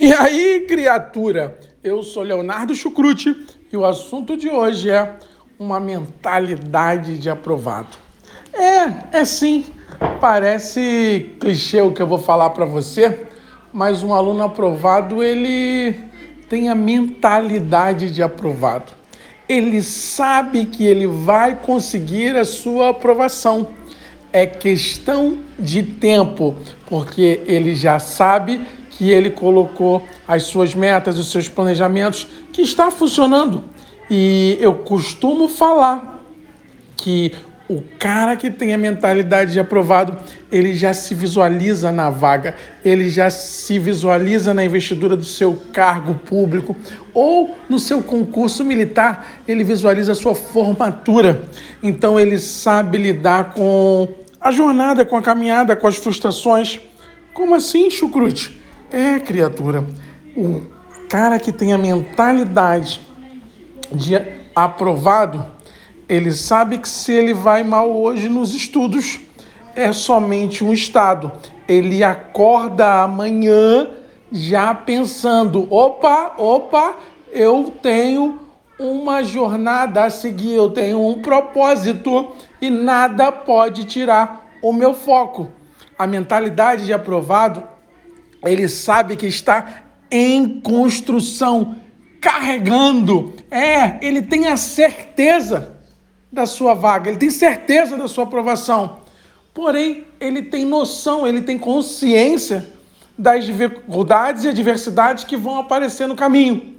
E aí, criatura? Eu sou Leonardo Chucrute e o assunto de hoje é uma mentalidade de aprovado. É, é sim. Parece clichê o que eu vou falar para você, mas um aluno aprovado, ele tem a mentalidade de aprovado. Ele sabe que ele vai conseguir a sua aprovação. É questão de tempo, porque ele já sabe que ele colocou as suas metas, os seus planejamentos, que está funcionando. E eu costumo falar que o cara que tem a mentalidade de aprovado, ele já se visualiza na vaga, ele já se visualiza na investidura do seu cargo público ou no seu concurso militar, ele visualiza a sua formatura. Então ele sabe lidar com a jornada, com a caminhada, com as frustrações. Como assim, Chucrute? É, criatura, o cara que tem a mentalidade de aprovado, ele sabe que se ele vai mal hoje nos estudos, é somente um estado. Ele acorda amanhã já pensando: opa, opa, eu tenho uma jornada a seguir, eu tenho um propósito e nada pode tirar o meu foco. A mentalidade de aprovado ele sabe que está em construção, carregando. É, ele tem a certeza da sua vaga, ele tem certeza da sua aprovação. Porém, ele tem noção, ele tem consciência das dificuldades e adversidades que vão aparecer no caminho.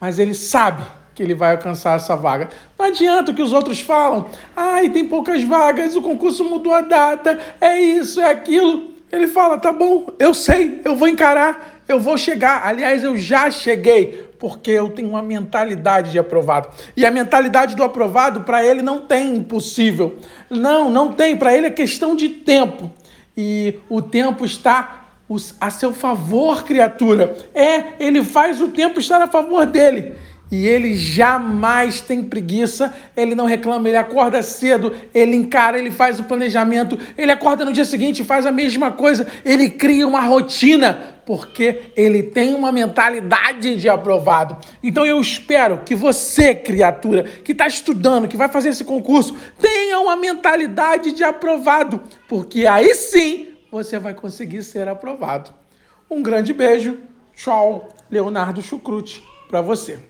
Mas ele sabe que ele vai alcançar essa vaga. Não adianta o que os outros falam. Ai, tem poucas vagas, o concurso mudou a data, é isso, é aquilo. Ele fala: tá bom, eu sei, eu vou encarar, eu vou chegar. Aliás, eu já cheguei, porque eu tenho uma mentalidade de aprovado. E a mentalidade do aprovado, para ele, não tem impossível. Não, não tem. Para ele é questão de tempo. E o tempo está a seu favor, criatura. É, ele faz o tempo estar a favor dele. E ele jamais tem preguiça, ele não reclama, ele acorda cedo, ele encara, ele faz o planejamento, ele acorda no dia seguinte faz a mesma coisa, ele cria uma rotina, porque ele tem uma mentalidade de aprovado. Então eu espero que você, criatura, que está estudando, que vai fazer esse concurso, tenha uma mentalidade de aprovado, porque aí sim você vai conseguir ser aprovado. Um grande beijo, tchau, Leonardo Chucrute, para você.